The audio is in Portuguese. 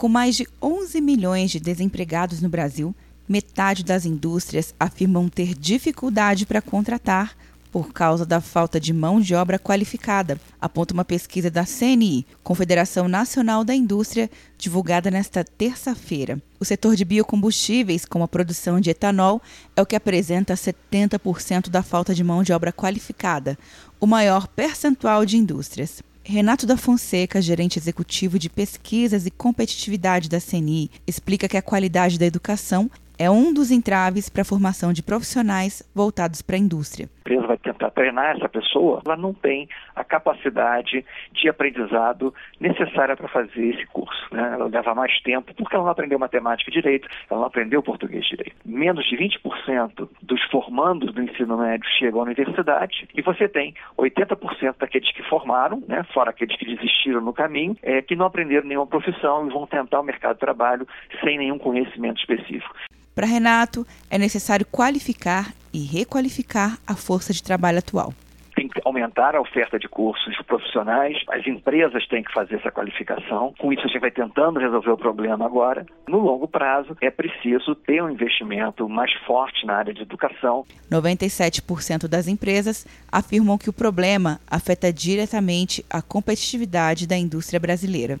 Com mais de 11 milhões de desempregados no Brasil, metade das indústrias afirmam ter dificuldade para contratar por causa da falta de mão de obra qualificada, aponta uma pesquisa da CNI, Confederação Nacional da Indústria, divulgada nesta terça-feira. O setor de biocombustíveis, como a produção de etanol, é o que apresenta 70% da falta de mão de obra qualificada, o maior percentual de indústrias. Renato da Fonseca, gerente executivo de pesquisas e competitividade da CNI, explica que a qualidade da educação é um dos entraves para a formação de profissionais voltados para a indústria. Vai tentar treinar essa pessoa, ela não tem a capacidade de aprendizado necessária para fazer esse curso. Né? Ela leva mais tempo porque ela não aprendeu matemática direito, ela não aprendeu português direito. Menos de 20% dos formandos do ensino médio chegam à universidade e você tem 80% daqueles que formaram, né, fora aqueles que desistiram no caminho, é, que não aprenderam nenhuma profissão e vão tentar o mercado de trabalho sem nenhum conhecimento específico. Para Renato, é necessário qualificar e requalificar a força de trabalho atual tem que aumentar a oferta de cursos profissionais, as empresas têm que fazer essa qualificação. Com isso, a gente vai tentando resolver o problema agora. No longo prazo, é preciso ter um investimento mais forte na área de educação. 97% das empresas afirmam que o problema afeta diretamente a competitividade da indústria brasileira.